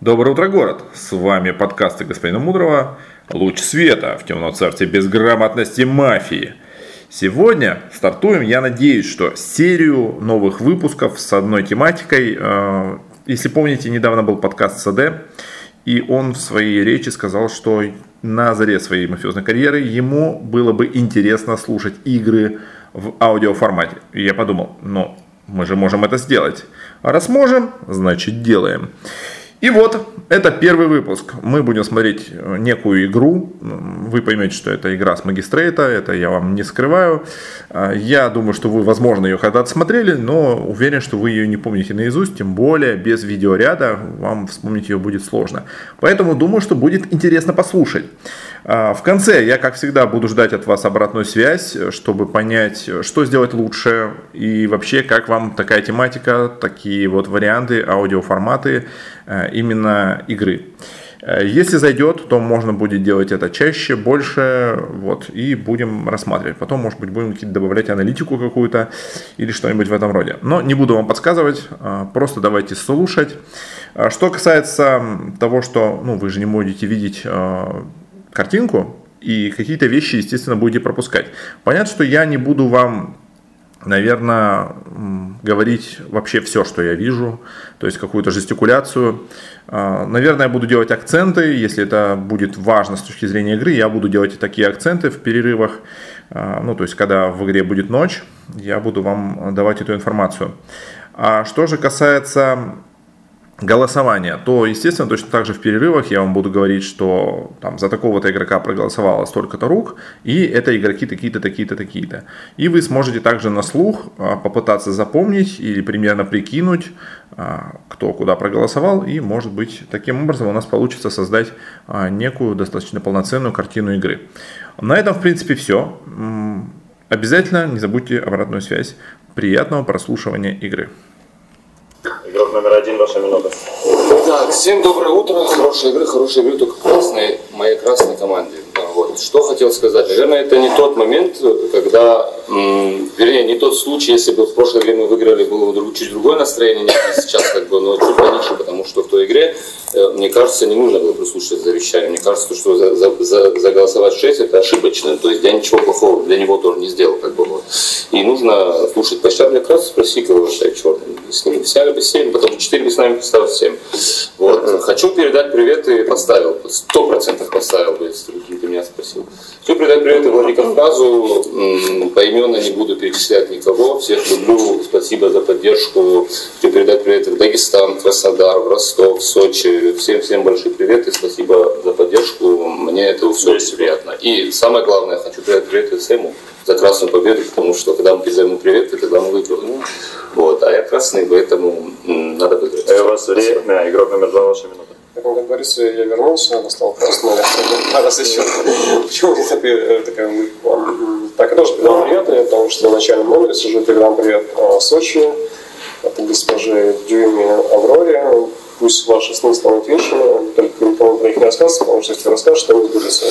Доброе утро, город! С вами подкасты господина Мудрого «Луч света в темном царстве безграмотности мафии». Сегодня стартуем, я надеюсь, что серию новых выпусков с одной тематикой. Э, если помните, недавно был подкаст САД, и он в своей речи сказал, что на заре своей мафиозной карьеры ему было бы интересно слушать игры в аудиоформате. И я подумал, ну, мы же можем это сделать. А раз можем, значит делаем. И вот, это первый выпуск. Мы будем смотреть э, некую игру. Вы поймете, что это игра с магистрейта, это я вам не скрываю. А, я думаю, что вы, возможно, ее когда-то смотрели, но уверен, что вы ее не помните наизусть, тем более без видеоряда вам вспомнить ее будет сложно. Поэтому думаю, что будет интересно послушать. А, в конце я, как всегда, буду ждать от вас обратную связь, чтобы понять, что сделать лучше и вообще, как вам такая тематика, такие вот варианты, аудиоформаты э, именно игры. Э, если зайдет, то можно будет делать это чаще, больше, вот, и будем рассматривать. Потом, может быть, будем добавлять аналитику какую-то или что-нибудь в этом роде. Но не буду вам подсказывать, а, просто давайте слушать. А что касается того, что, ну, вы же не будете видеть а, картинку, и какие-то вещи, естественно, будете пропускать. Понятно, что я не буду вам, наверное, говорить вообще все, что я вижу, то есть какую-то жестикуляцию. А, наверное, я буду делать акценты, если это будет важно с точки зрения игры, я буду делать такие акценты в перерывах. А, ну, то есть, когда в игре будет ночь, я буду вам давать эту информацию. А что же касается голосование, то, естественно, точно так же в перерывах я вам буду говорить, что там за такого-то игрока проголосовало столько-то рук, и это игроки такие-то, такие-то, такие-то. И вы сможете также на слух а, попытаться запомнить или примерно прикинуть, а, кто куда проголосовал, и, может быть, таким образом у нас получится создать а, некую достаточно полноценную картину игры. На этом, в принципе, все. Обязательно не забудьте обратную связь. Приятного прослушивания игры. Игрок номер один, ваша минута. Так, всем доброе утро. Хорошей игры, хорошей игры, только красной, моей красной команде. Вот. Что хотел сказать. Наверное, это не тот момент, когда, вернее, не тот случай, если бы в прошлой игре мы выиграли, было бы чуть другое настроение, нежели сейчас, как бы, но чуть пониже, потому что в той игре, э, мне кажется, не нужно было прислушиваться завещанию. Мне кажется, что за, за, за, заголосовать 6 это ошибочно. То есть я ничего плохого для него тоже не сделал, как бы вот. И нужно слушать площадь как раз спроси, кого считает черным. С ними сняли бы 7, потом 4 бы с нами поставил 7. Вот. Хочу передать привет и поставил. Сто процентов поставил бы, если ты меня спросил. Хочу передать привет Владикавказу. Поименно не буду перечислять никого. Всех люблю. Спасибо за поддержку. Хочу передать привет в Дагестан, Краснодар, в Ростов, в Сочи. Всем-всем большой привет и спасибо за поддержку. Мне это все очень приятно. И самое главное, хочу передать привет Сэму за красную победу, потому что когда мы передаем привет, это когда мы выигрываем. Вот. А я красный, поэтому надо выиграть. И у вас время, игрок номер два, ваша минута. Как он говорится, я вернулся, настал красный, а раз еще. Почему не такая, э, такая Так, я тоже передам приветы, потому что на начальном номере сижу, передам привет Сочи, от госпожи Дюйме Авроре. Пусть ваши сны станут вечными, только никому про них не рассказывайте, потому что если расскажешь, то не сбудется.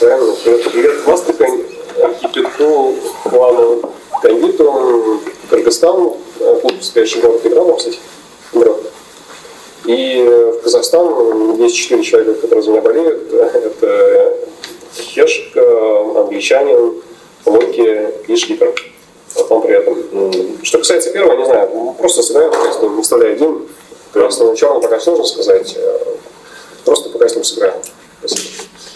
Правильно? Привет, привет Вастрика, архитекту, главному кондитеру, Кыргызстан, э, клуб «Спящий город» играл, кстати, играл. И в Казахстан есть четыре человека, которые за меня болеют. Это Хешек, англичанин, Локи и Шлипер. Вот вам при этом. Что касается первого, не знаю, ну, просто сыграем, пока с ним, не вставляя один. Просто начало пока сложно сказать. э, Просто пока с ним сыграем. Спасибо.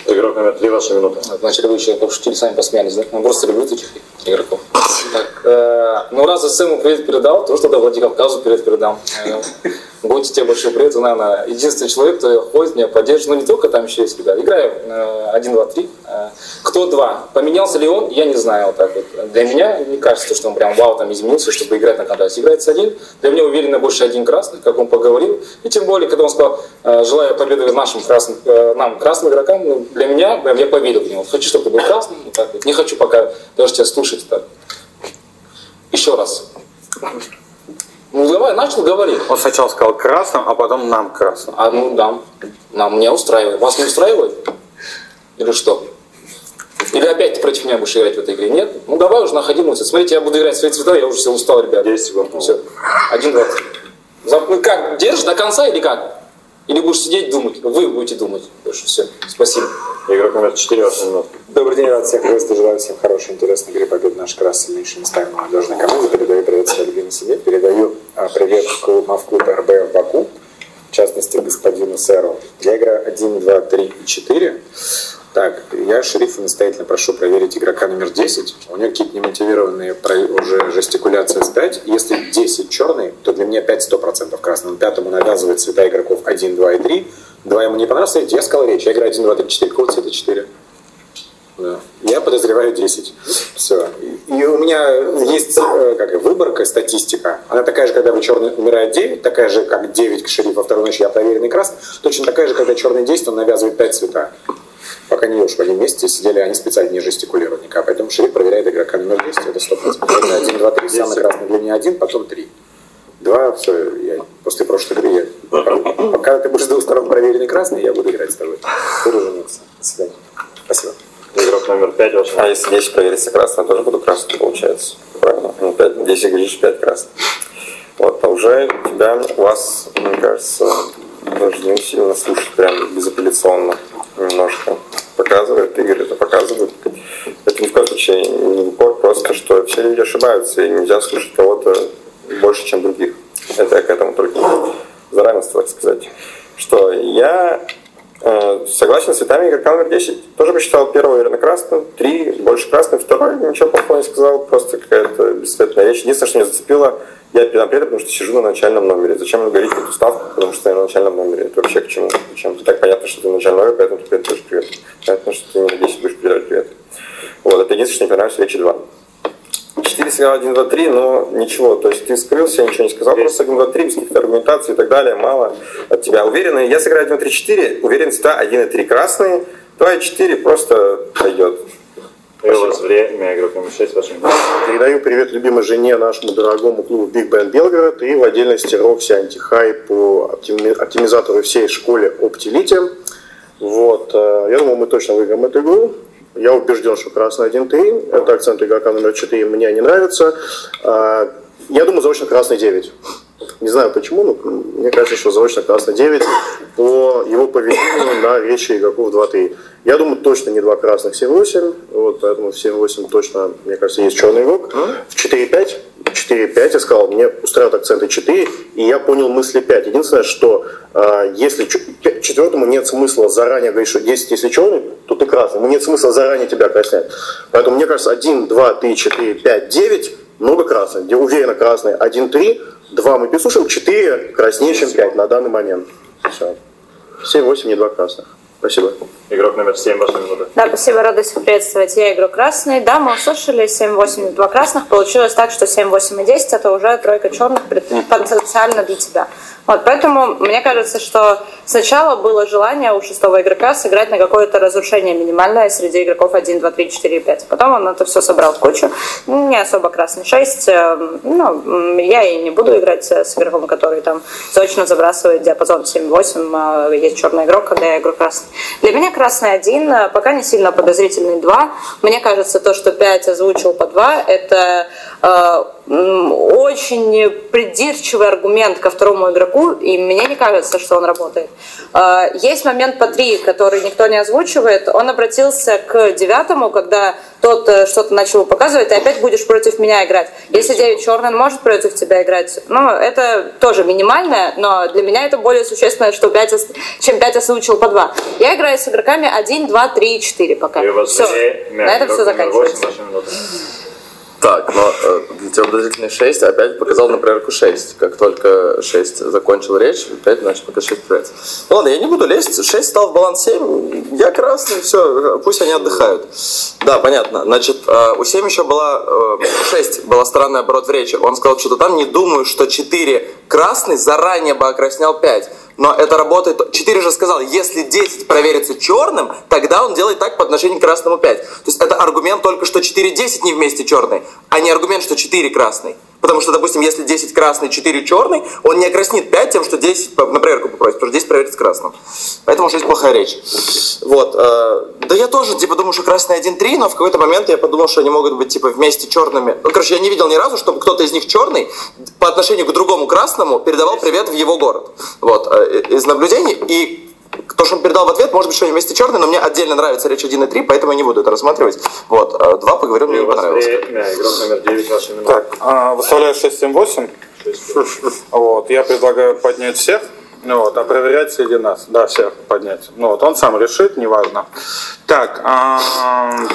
Игрок номер три, ваша минута. Вначале вы еще пошутили, сами посмеялись, да? Ну, просто люблю таких игроков. Так, э, ну, раз Сэму привет передал, то что-то Владикавказу привет передам. Э, Будьте тебе большой привет, ты, наверное, единственный человек, кто ходит, меня поддерживает. Ну, не только там еще есть ребята. Играю э, 1, 2, 3. Э, Кто два? Поменялся ли он? Я не знаю. Вот так вот. Для меня не кажется, что он прям вау там изменился, чтобы играть на контрасте. Играется один. Для меня уверенно больше один красный, как он поговорил. И тем более, когда он сказал, э, желаю победы нашим красным, э, нам, красным игрокам, ну, для меня, прям я поверил в него. Хочу, чтобы ты был красным. Вот так вот. Не хочу пока даже тебя слушать так. Еще раз. Ну давай, начал говорить. Он сначала сказал красным, а потом нам красным. А ну дам. Нам не устраивает. Вас не устраивает? Или что? Или опять ты против меня будешь играть в этой игре? Нет? Ну давай уже находи цвет. Смотрите, я буду играть в свои цвета, я уже все устал, ребят. 10 секунд. Все. Один, два, три. За- Ну как, держишь до конца или как? Или будешь сидеть думать? Вы будете думать. Больше все. Спасибо. Игрок номер 4, ваша минута. Добрый день, рад всех приветствовать. Желаю всем хорошей, интересной игры, победы нашей красной сильнейшей местами молодежной команды. Передаю привет своей любимой семье. Передаю а, привет в клуб, в клуб РБ в Баку. В частности, господину Сэру. Я играю 1, 2, 3 и 4. Так, я шерифа настоятельно прошу проверить игрока номер 10. У него какие-то немотивированные уже жестикуляции с 5. Если 10 черный, то для меня 5 100% красный. Пятому навязывает цвета игроков 1, 2 и 3. 2 ему не понравилось, я сказал речь. Я играю 1, 2, 3, 4. Какого цвета 4? Да. Я подозреваю 10. Все. И у меня есть э, как, выборка, статистика. Она такая же, когда вы черный умирает 9, такая же, как 9 к шерифу, вторую ночь я проверенный красный. Точно такая же, когда черный 10, он навязывает 5 цвета. Пока не уж в одном месте сидели, они специально не жестикулируют никак. Поэтому шериф проверяет игрока номер 10, это 100%. Это 1, 2, 3, самый красный для меня 1, потом 3. Два, все, я после прошлой игры я... Пока, пока ты будешь с двух сторон проверенный красный, я буду играть с тобой. Буду жениться. До свидания. Спасибо. Игрок номер 5, ваша А если 10 проверится красным, тоже буду красным, получается. Правильно. Ну, 5, 10 говоришь, 5 красных. Вот, а уже тебя, вас, мне кажется, должны сильно слушать прям безапелляционно немножко. Показывает, Игорь это показывает. Это ни в коем случае не упор, просто что все люди ошибаются, и нельзя слушать кого-то больше, чем других. Это я к этому только за равенство, так сказать. Что я Согласен с цветами игрока номер 10. Тоже посчитал первый, наверное, красным, три, больше красным, второй ничего плохого не сказал, просто какая-то бесцветная речь. Единственное, что меня зацепило, я передам привет, потому что сижу на начальном номере. Зачем говорить эту ставку, потому что я на начальном номере? Это вообще к чему? Зачем? Так понятно, что ты на начальном номере, поэтому ты передаешь привет. Понятно, что ты не на 10 будешь передавать привет. Вот, это единственное, что мне понравилось речи 2. 4 сыграл 1, 2, 3, но ничего. То есть ты скрылся, я ничего не сказал, просто 1, 2, 3, без каких-то аргументаций и так далее, мало от тебя. Уверенный, я сыграю 1, 3, 4, уверен всегда 1 и 3 красные, 2 и 4 просто пойдет. И у вас время, игрок номер 6, ваша минута. Передаю привет любимой жене нашему дорогому клубу Big Band Белгород и в отдельности Рокси Антихай по оптими- оптимизатору всей школе Optilite. Вот, э, я думаю, мы точно выиграем эту игру. Я убежден, что красный 1-3. Это акцент игрока номер 4 мне не нравится. А, Я думаю, заочно красный 9. Не знаю почему, но мне кажется, что заочно красный 9 по его поведению на речи игроков 2-3. Я думаю, точно не два красных 7-8, вот, поэтому в 7-8 точно, мне кажется, есть черный игрок. В 4-5, 4-5 я сказал, мне устраивают акценты 4, и я понял мысли 5. Единственное, что э, если четвертому нет смысла заранее говорить, что 10 если черный, то ты красный. Нет смысла заранее тебя краснять. Поэтому мне кажется, 1, 2, 3, 4, 5, 9, много красных. Где уверенно красный 1, 3, 2 мы переслушаем, 4 краснее, чем 5 на данный момент. Все. 7, 8, не 2 красных. Спасибо. Игрок номер 7, ваша минута. Да, спасибо, рада всех приветствовать. Я игрок красный. Да, мы услышали 7-8 2 красных. Получилось так, что 7, 8 и 10 это уже тройка черных потенциально для тебя. Вот, поэтому мне кажется, что сначала было желание у шестого игрока сыграть на какое-то разрушение минимальное среди игроков 1, 2, 3, 4, 5. Потом он это все собрал в кучу. Не особо красный 6. э, Ну, я и не буду играть э, с игроком, который там точно забрасывает диапазон 7-8. а Есть черный игрок, когда я игрок красный. Для меня красный 1, э, пока не сильно подозрительный 2. Мне кажется, то, что 5 озвучил по 2, это очень придирчивый аргумент ко второму игроку, и мне не кажется, что он работает. Э, Есть момент по 3, который никто не озвучивает. Он обратился к девятому, когда тот э, что-то начал показывать, ты опять будешь против меня играть. Если 9 черный, может против тебя играть. Ну, это тоже минимальное, но для меня это более существенно, что 5, ос- чем 5 озвучил по 2. Я играю с игроками 1, 2, 3 и 4 пока. Все. На этом все номер 8, заканчивается. Так, но э, для тебя подозрительный 6 опять показал на проверку 6. Как только 6 закончил речь, опять значит пока 6 проверяется. Ну ладно, я не буду лезть. 6 стал в баланс 7. Я красный, все, пусть они отдыхают. Да, понятно. Значит, э, у 7 еще была, э, 6 была странный оборот в речи. Он сказал что-то там, не думаю, что 4 красный заранее бы окраснял 5. Но это работает... 4 же сказал, если 10 проверится черным, тогда он делает так по отношению к красному 5. То есть это аргумент только, что 4 10 не вместе черный, а не аргумент, что 4 красный. Потому что, допустим, если 10 красный, 4 черный, он не окраснит 5 тем, что 10 по- на проверку попросит, потому что 10 проверит с красным. Поэтому 6 плохая речь. Вот. э, Да я тоже, типа, думаю, что красный 1-3, но в какой-то момент я подумал, что они могут быть, типа, вместе черными. Ну, короче, я не видел ни разу, чтобы кто-то из них черный по отношению к другому красному передавал привет в его город. Вот, э, из наблюдений. И то, что он передал в ответ, может быть, что вместе черные, но мне отдельно нравится речь 1 и 3, поэтому я не буду это рассматривать. Вот, э, два поговорил, мне не понравилось. время. Игрок номер 9, ваша минута. Так, а, выставляю 6-7-8. Вот, я предлагаю поднять всех. Ну вот, а проверять среди нас. Да, всех поднять. Ну вот, он сам решит, неважно. Так, а,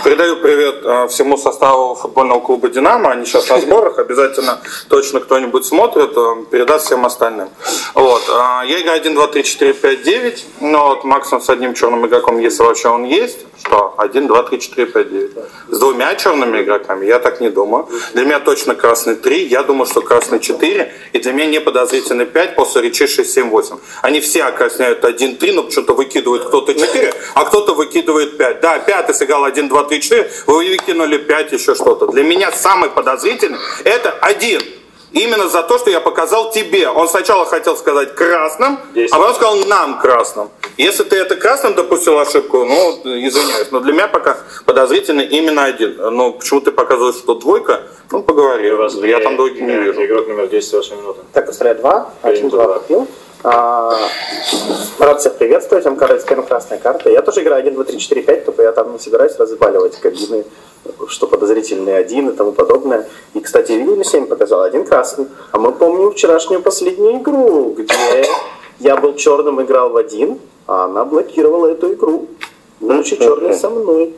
передаю привет а, всему составу футбольного клуба «Динамо». Они сейчас на сборах. Обязательно точно кто-нибудь смотрит, а, передаст всем остальным. Вот, я играю 1, 2, 3, 4, 5, 9. Ну вот, максимум с одним черным игроком, если вообще он есть. Что? 1, 2, 3, 4, 5, 9. С двумя черными игроками я так не думаю. Для меня точно красный 3. Я думаю, что красный 4. И для меня не подозрительный 5 после речи 6, 7, 8. Они все окрасняют 1, 3, но почему-то выкидывают кто-то 4, а кто-то выкидывает 5. Да, 5 сыграл 1, 2, 3, 4. Вы выкинули 5, еще что-то. Для меня самый подозрительный это 1. Именно за то, что я показал тебе. Он сначала хотел сказать красным, а потом сказал нам красным. Если ты это красным допустил ошибку, ну, извиняюсь. Но для меня пока подозрительный именно один. Но почему ты показываешь, что двойка? Ну, поговори. Я там двойки не вижу. Игрок номер 10, ваша минута. Так. Один, Принято, два да. купил. А, рад всех приветствовать. Вам карта первая красная карта. Я тоже играю 1, 2, 3, 4, 5, только я там не собираюсь разваливать кабины, что подозрительный один и тому подобное. И, кстати, видели, 7 показал, один красный. А мы помним вчерашнюю последнюю игру, где я был черным, играл в один, а она блокировала эту игру. Будучи черной со мной.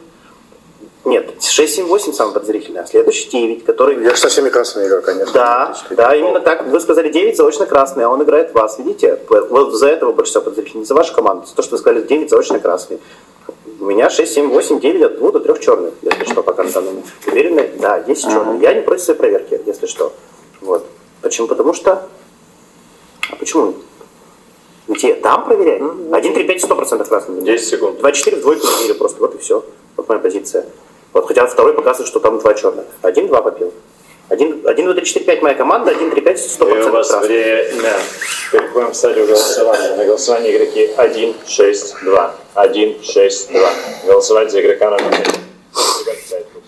Нет, 6, 7, 8 самый подозрительный, а следующий 9, который... Я со всеми красными играю, конечно. Да, да, именно так. Вы сказали 9 заочно красный, а он играет вас. Видите? Вот за этого больше всего подозрительно. Не за вашу команду. За то, что вы сказали 9 заочно красный. У меня 6, 7, 8, 9 от 2 до 3 черных, если что, пока на данном Уверены? Да, есть черные. Я не против своей проверки, если что. Вот. Почему? Потому что... А почему? Где? Там проверяй. 1, 3, 5, 100% красный. 10 секунд. 2, 4 в двойку не верю просто. Вот и все. Вот моя позиция. Вот хотя второй показывает, что там два черных. Один, два попил. Один, один, два, три, четыре, пять моя команда, один, три, пять, сто И у вас красный. время. Переходим к стадию голосования. На голосование игроки 1, 6, 2. 1, 6, 2. Голосовать за игрока номер 1. Спасибо, пять рук.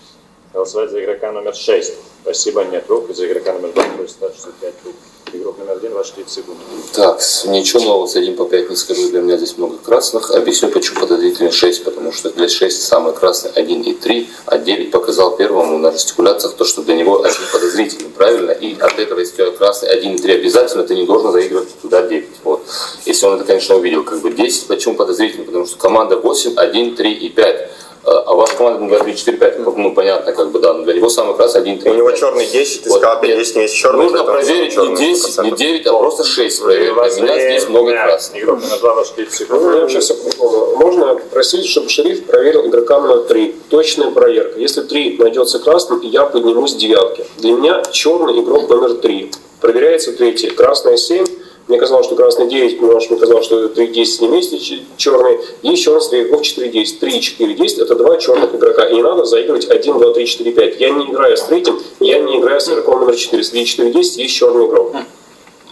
Голосовать за игрока номер 6. Спасибо, нет рук. И за игрока номер 2 просит 65 рук. Игрок номер 1, ваши 30 секунд. Так, ничего нового с 1 по 5 не скажу, для меня здесь много красных. Объясню, почему подозрительный 6, потому что для 6 самый красный 1 и 3, а 9 показал первому на жестикуляциях то, что для него 1 подозрительный, правильно? И от этого, если у тебя красный 1 и 3 обязательно, ты не должен заигрывать туда 9. Вот. Если он это, конечно, увидел. Как бы 10, почему подозрительный? Потому что команда 8, 1, 3 и 5. А а ваша команда 2, 3, 4, 5, ну понятно, как бы, да, но для него самый красный 1, 3, У него черный 10, ты Вот, сказал. 10 есть черный. Нужно проверить черный не 10, не 100%. 9, а просто 6 И проверить. у вас Для меня здесь много красных. Игрок номер 2, ваши 30 секунд. Ну, вообще все по-другому. Можно попросить, чтобы шериф проверил игрока номер 3. Точная проверка. Если 3 найдется красным, я поднимусь с девятки. Для меня черный игрок номер 3. Проверяется третий. Красная 7. Мне казалось, что красный 9, потому что мне казалось, что 3 10 не вместе черный. Есть черный среди игроков 4 10. 3 4 10 это два черных игрока. И не надо заигрывать 1, 2, 3, 4, 5. Я не играю с третьим, я не играю с игроком номер 4. Среди 4 10 есть черный игрок.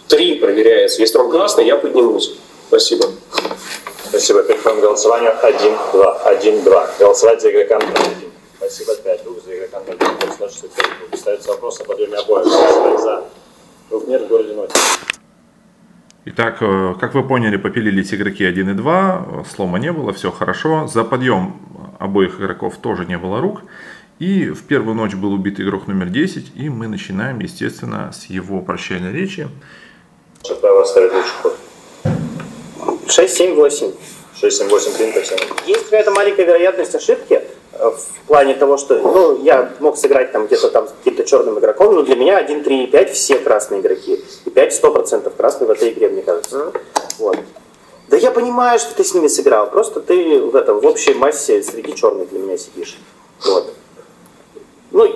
3 проверяется. Если он красный, я поднимусь. Спасибо. Спасибо. Переходим к голосованию 1, 2. 1, 2. Голосовать за игрока номер 1. Спасибо, 5 рук. За игрока номер 1. 165 рук. Ставится вопрос о подъеме обоих. Голосовать за. Рук нет в городе ночь. Итак, э, как вы поняли, попилились игроки 1 и 2, э, слома не было, все хорошо. За подъем обоих игроков тоже не было рук. И в первую ночь был убит игрок номер 10, и мы начинаем, естественно, с его прощальной речи. Право ставить лучший ход. 6, 7, 8. 6, 7, 8 принято всем. Есть какая-то маленькая вероятность ошибки в плане того, что ну, я мог сыграть там где-то там с каким-то черным игроком, но для меня 1, 3 и 5 все красные игроки. И 5 100% красные в этой игре, мне кажется. Вот. Да я понимаю, что ты с ними сыграл, просто ты в этом в общей массе среди черных для меня сидишь. Вот. Ну,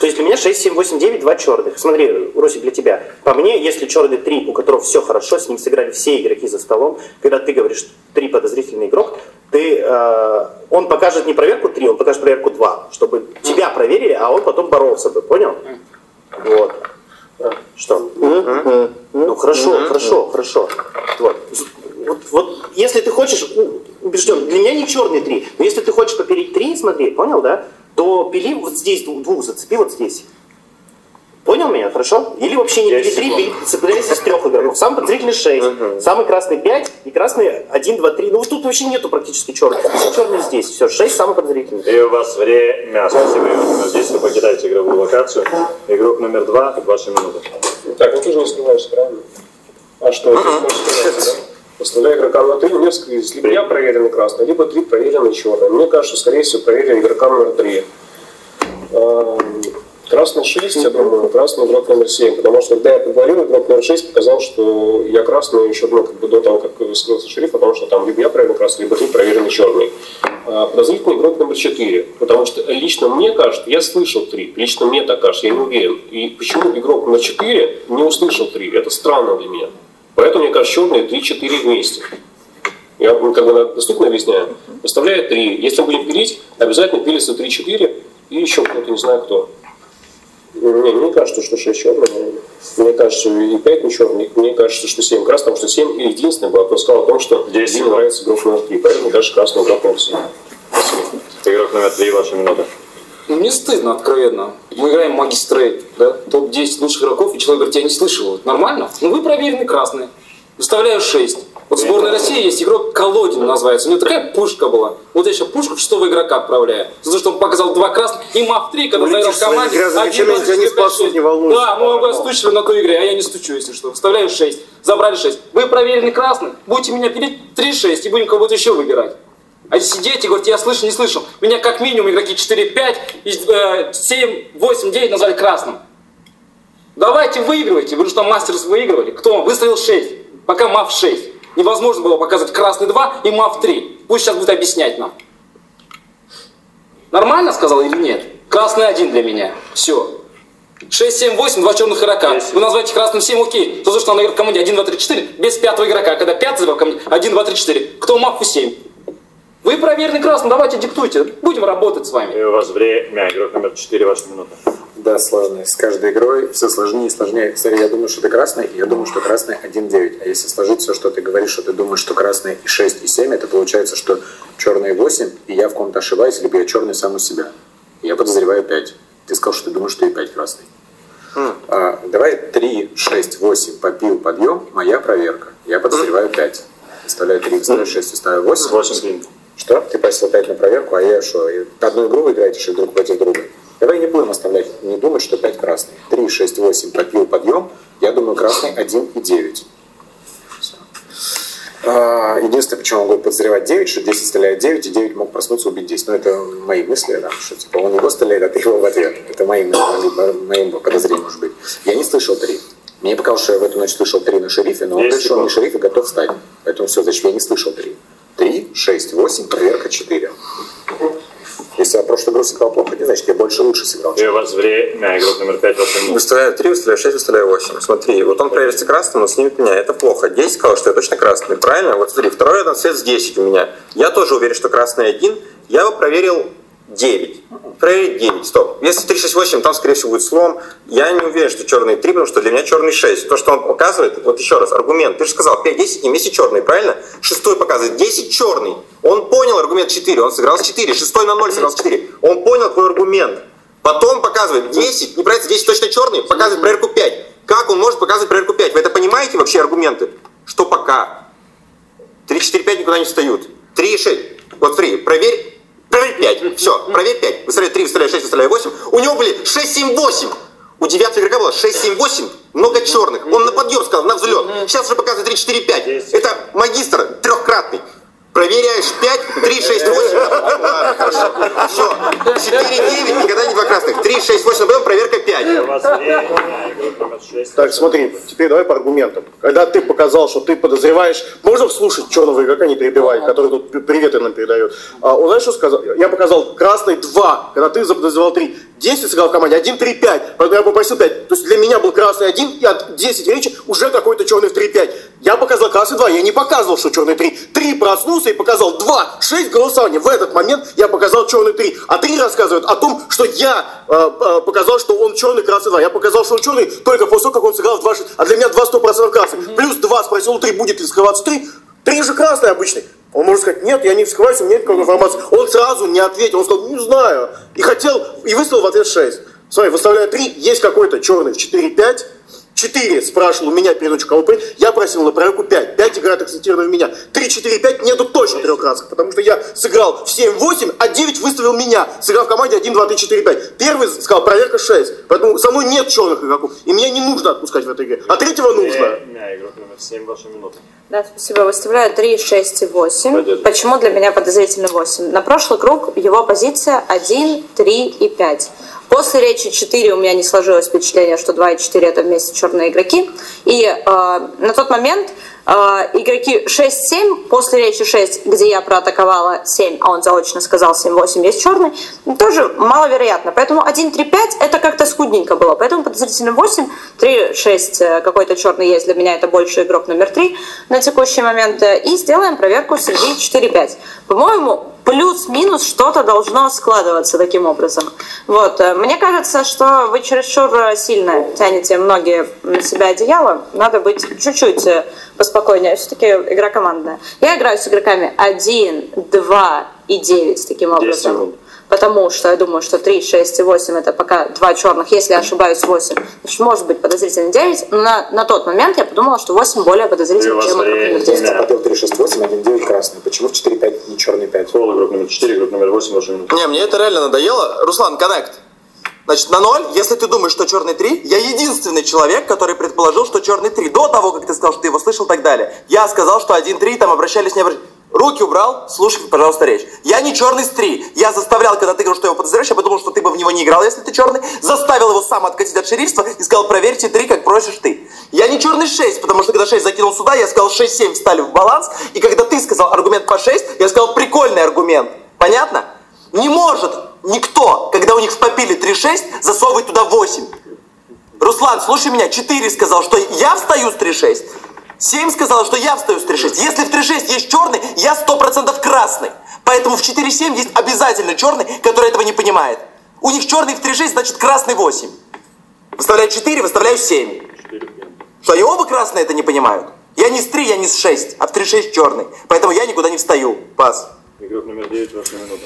то есть для меня 6, 7, 8, 9, два черных. Смотри, Росик, для тебя. По мне, если черный 3, у которого все хорошо, с ним сыграли все игроки за столом, когда ты говоришь 3 подозрительный игрок, ты, э, он покажет не проверку 3, он покажет проверку 2, чтобы тебя проверили, а он потом боролся бы, понял? Вот. Что? Ну хорошо, хорошо, хорошо. Вот. Вот, вот если ты хочешь, убежден, для меня не черный три, но если ты хочешь попилить три, смотри, понял, да? То пили вот здесь двух зацепи вот здесь. Понял меня, хорошо? Или вообще не пили три, пили, цепляйся из трех игроков. Сам подзрительный 6, самый красный 5 и красный 1, 2, 3. Ну вот тут вообще нету практически черных. Все черные здесь. Все, 6 самый подозрительный. И у вас время. Спасибо, номер 10. Вы покидаете игровую локацию. Игрок номер 2, ваша минута. Так, ну ты же не скрываешься, правильно? А что, ты можешь скрываться, да? Поставляя игрока на 3, мне сказать, либо я проверенный красный, либо 3 проверенный черный. Мне кажется, скорее всего, проверенный игрока номер 3. Красный 6, я думаю, красный игрок номер 7, потому что когда я поговорил, игрок номер 6 показал, что я красный еще ну, как бы до того, как скрылся шериф, потому что там либо я проверенный красный, либо ты проверенный черный. А подозрительный игрок номер 4, потому что лично мне кажется, я слышал 3, лично мне так кажется, я не уверен. И почему игрок номер 4 не услышал 3, это странно для меня. Поэтому, мне кажется, черные 3-4 вместе. Я ну, как бы доступно объясняю. Выставляю 3. Если мы будем пилить, обязательно пилится 3-4 и еще кто-то, не знаю кто. Мне, мне кажется, что 6 черный. Мне кажется, и 5 не черный. Мне кажется, что 7 красный, потому что 7 единственный был. сказал о том, что здесь мне нравится игрок номер 3. Поэтому даже красный игрок номер 7. Игрок номер 3, ваша минута. Ну, мне стыдно, откровенно. Мы играем магистрейт, да? Топ-10 лучших игроков, и человек говорит, я не слышал. Нормально? Ну, вы проверены красные. Выставляю 6. Вот в сборной России есть игрок Колодин называется. У него такая пушка была. Вот я сейчас пушку шестого игрока отправляю. За то, что он показал два красных и мав 3, когда заиграл в команде. Один, тебя не спасут, не волнуйся. Да, ну вы стучили на той игре, а я не стучу, если что. Вставляю 6. Забрали 6. Вы проверены красным, будете меня пилить 3-6 и будем кого-то еще выбирать. А сидеть и говорить, я слышу, не слышу. Меня как минимум игроки 4-5, э, 7, 8, 9 назвали красным. Давайте выигрывайте. Вы что, мастерс выигрывали? Кто? Выставил 6. Пока МАФ 6. Невозможно было показать красный 2 и МАФ 3. Пусть сейчас будет объяснять нам. Нормально сказал или нет? Красный 1 для меня. Все. 6, 7, 8, два черных игрока. Вы называете красным 7, окей. То, что он игрок в команде 1, 2, 3, 4, без пятого игрока. Когда пятый игрок команде 1, 2, 3, 4. Кто МАФу 7? Вы проверенный красный, давайте диктуйте. Будем работать с вами. И у вас время. Игрок номер 4, ваша минута. Да, сложно. С каждой игрой все сложнее и сложнее. Кстати, я думаю, что ты красный, и я думаю, что красный 1-9. А если сложить все, что ты говоришь, что ты думаешь, что красный и 6, и 7, это получается, что черный 8, и я в ком-то ошибаюсь, либо я черный сам у себя. Я подозреваю 5. Ты сказал, что ты думаешь, что и 5 красный. Хм. А, давай 3, 6, 8, попил, подъем, моя проверка. Я подозреваю 5. Выставляю 3, выставляю 6, выставляю 8. 8 Что? Ты просил 5 на проверку, а я что? Одну игру вы играете, что друг против друга? Давай не будем оставлять, не думать, что 5 красный. 3, 6, 8, попил, подъем. Я думаю, красный 1 и 9. А, Единственное, почему он будет подозревать 9, что 10 стреляет 9, и 9 мог проснуться убить 10. Но это мои мысли, да, что типа он его стреляет, а ты его в ответ. Это мои моим подозрением может быть. Я не слышал 3. Мне показалось, что я в эту ночь слышал 3 на шерифе, но он говорит, что он не шериф и готов встать. Поэтому все, значит, я не слышал 3. 3, 6, 8, проверка 4. Если я прошлую игру сыграл плохо, не значит, я больше лучше сыграл. И у вас время. Игрок номер 5, ваша минута. Выставляю 3, выставляю 6, выставляю 8. Смотри, вот он проверится красным, но снимет меня. Это плохо. 10 сказал, что я точно красный. Правильно? Вот смотри, второй рядом цвет с 10 у меня. Я тоже уверен, что красный 1. Я бы проверил 9. Проверить 9. Стоп. Если 3, 6, 8, там, скорее всего, будет слом. Я не уверен, что черный 3, потому что для меня черный 6. То, что он показывает, вот еще раз, аргумент. Ты же сказал, 5, 10 не вместе черный, правильно? Шестой показывает 10 черный. Он понял аргумент 4, он сыграл с 4. Шестой на 0 сыграл с 4. Он понял твой аргумент. Потом показывает 10, не правильно, 10 точно черный, показывает проверку 5. Как он может показывать проверку 5? Вы это понимаете вообще аргументы? Что пока? 3, 4, 5 никуда не встают. 3, 6. Вот смотри, проверь Проверь 5. Все, проверь 5. Выставляй 3, выставляй 6, выставляй 8. У него были 6, 7, 8. У девятого игрока было 6, 7, 8. Много черных. Он на подъем сказал, на взлет. Сейчас уже показывает 3, 4, 5. Это магистр трехкратный. Проверяешь 5, 3, 6, 8. Ладно, хорошо. Все. 4, 9, никогда не два красных. 3, 6, 8, потом проверка 5. Так, смотри, теперь давай по аргументам. Когда ты показал, что ты подозреваешь, можно слушать черного игрока, не перебивай, который тут приветы нам передает. А, он знаешь, что сказал? Я показал красный 2, когда ты заподозревал 3. 10 сыграл в команде, 1, 3, 5. Поэтому я попросил 5. То есть для меня был красный 1, и от 10 речи уже какой-то черный в 3, 5. Я показал красный 2, я не показывал, что черный 3. 3 проснулся и показал 2, 6 голосования. В этот момент я показал черный 3. А 3 рассказывают о том, что я э, э, показал, что он черный, красный 2. Я показал, что он черный только после того, как он сыграл в 2, а для меня 2 100% красный. Плюс 2 спросил у 3, будет ли скрываться 3. Три же красный обычный. Он может сказать, нет, я не вскрываюсь, у меня нет никакой информации. Он сразу не ответил, он сказал, не знаю. И хотел, и выставил в ответ 6. Смотри, выставляю 3, есть какой-то черный в 4-5, 4 спрашивал у меня перед ночью кого принять, я просил на проверку 5. 5 играет акцентированно в меня. 3, 4, 5 нету точно трех красок, потому что я сыграл в 7, 8, а 9 выставил меня. Сыграл в команде 1, 2, 3, 4, 5. Первый сказал проверка 6. Поэтому со мной нет черных игроков. И меня не нужно отпускать в этой игре. А третьего нужно. Мя, игрок номер 7, ваша минута. Да, спасибо. Выставляю 3, 6 и 8. Пойдет. Почему для меня подозрительно 8? На прошлый круг его позиция 1, 3 и 5. После речи 4 у меня не сложилось впечатление, что 2 и 4 это вместе черные игроки. И э, на тот момент э, игроки 6-7, после речи 6, где я проатаковала 7, а он заочно сказал 7-8 есть черный, тоже маловероятно. Поэтому 1-3-5 это как-то скудненько было. Поэтому подозрительно 8, 3-6 э, какой-то черный есть. Для меня это больше игрок номер 3 на текущий момент. И сделаем проверку среди 4-5. По-моему, плюс-минус что-то должно складываться таким образом. Вот. э, Мне кажется, что вы чересчур э, сильно тянете многие на себя одеяло. Надо быть чуть-чуть э, поспокойнее. Все-таки игра командная. Я играю с игроками 1, 2 и 9 таким 10 образом. Потому что я думаю, что 3, 6 и 8 это пока два черных. Если я ошибаюсь, 8. Значит, может быть подозрительно 9. Но на, на тот момент я подумала, что 8 более подозрительно, чем игрок номер 10. Я попил 3, 6, 8, 1, 9 красный. Почему в 4, 5 не черный 5? Пол, игрок номер 4, игрок номер 8, ваша минута. Не, мне это реально надоело. Руслан, коннект. Значит, на ноль, если ты думаешь, что черный 3, я единственный человек, который предположил, что черный 3. До того, как ты сказал, что ты его слышал и так далее. Я сказал, что 1-3, там обращались, не обращались. Руки убрал, слушай, пожалуйста, речь. Я не черный 3. Я заставлял, когда ты говорил, что его подозреваешь, я подумал, что ты бы в него не играл, если ты черный. Заставил его сам откатить от шерифства и сказал, проверьте 3, как просишь ты. Я не черный 6, потому что когда 6 закинул сюда, я сказал 6-7 встали в баланс. И когда ты сказал аргумент по 6, я сказал прикольный аргумент. Понятно? Не может никто, когда у них в попиле 3-6, засовывать туда 8. Руслан, слушай меня, 4 сказал, что я встаю с 3-6. 7 сказал, что я встаю с 3-6. Если в 3-6 есть черный, я 100% красный. Поэтому в 4-7 есть обязательно черный, который этого не понимает. У них черный в 3-6, значит красный 8. Выставляю 4, выставляю 7. Что, они оба красные это не понимают? Я не с 3, я не с 6, а в 3-6 черный. Поэтому я никуда не встаю. Пас. Игрок номер 9, ваша минута.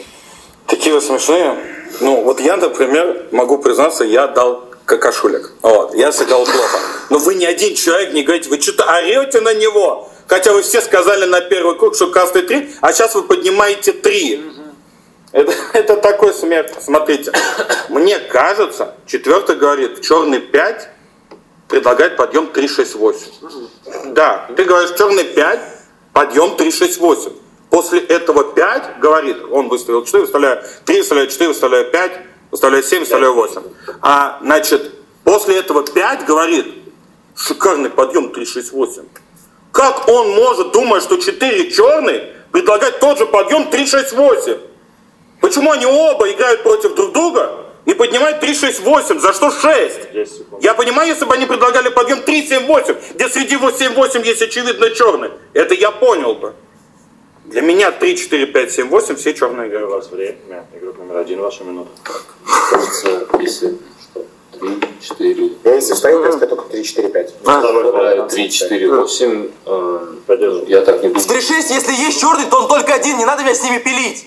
Такие вот смешные. Ну, вот я, например, могу признаться, я дал какашулек. Вот, я сыграл плохо. Но вы ни один человек не говорите, вы что-то орете на него. Хотя вы все сказали на первый круг, что красный 3, а сейчас вы поднимаете 3. Это, это такой смех. Смотрите, мне кажется, четвертый говорит, черный 5 предлагает подъем 3-6-8. Да, ты говоришь, черный 5, подъем 3-6-8. После этого 5 говорит, он выставил 4, выставляю 3, выставляю 4, выставляю 5, выставляю 7, выставляю 8. А, значит, после этого 5 говорит, шикарный подъем 3-6-8. Как он может, думая, что 4 черный, предлагать тот же подъем 3-6-8? Почему они оба играют против друг друга и поднимают 3-6-8? За что 6? 10 секунд. Я понимаю, если бы они предлагали подъем 3-7-8, где среди 7-8 есть очевидно черный. Это я понял бы. Для меня 3, 4, 5, 7, 8 все черные У играют. вас время. Игрок номер 1, ваша минута. Кажется, если что, 3, 4, Я если встаю, я встаю только 3, 4, 5. Второй 3, 4, 8. Поддерживаю. Я так не В думаю. 3-6, если есть черный, то он только один, не надо меня с ними пилить.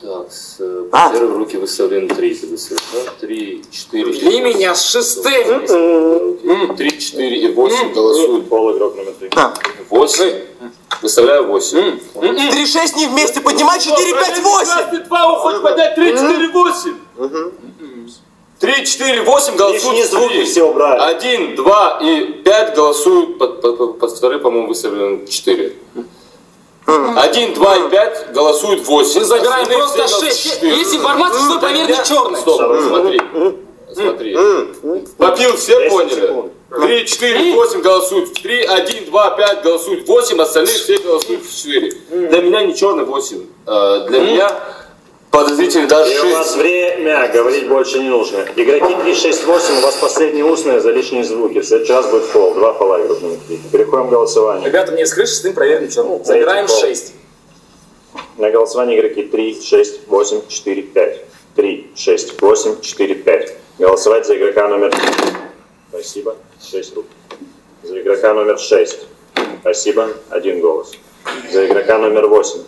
Так, с э, А. первой руки выставлен 3. Ты выставил 3, 4. И меня с шестым. 3, 4 и 8 голосуют. Пол, игрок номер 3. 8. Выставляю 8. 3-6 не вместе поднимать, 4-5-8. Два уходит поднять 3, 4, 8. 3, 4, 8 голосуют. Лишние звуки все убрали. 1, 2 и 5 голосуют. Под, под, под, под второй, по-моему, выставлен 4. 1, 2 и 5 голосуют 8. Мы забираем Остальные просто все шесть. голосуют 4. Есть информация, что проверки черный. Стоп, смотри. Смотри. Попил, все 10 поняли? Секунд. 3, 4, 8 голосуют. 3, 1, 2, 5 голосуют 8, остальные все голосуют 4. Для меня не черный 8. Э, Для меня подозрительный даже И у вас 6. время, говорить больше не нужно. Игроки 3, 6, 8, у вас последние устные за лишние звуки. В следующий раз будет фол. Два фола игрок номер 3. Переходим к голосованию. Ребята, мне с крыши шестым проверили черный. Забираем Третий пол. 6. На голосование игроки 3, 6, 8, 4, 5. 3, 6, 8, 4, 5. Голосовать за игрока номер... Спасибо. 6 рук. За игрока номер 6. Спасибо, один голос. За игрока номер 8.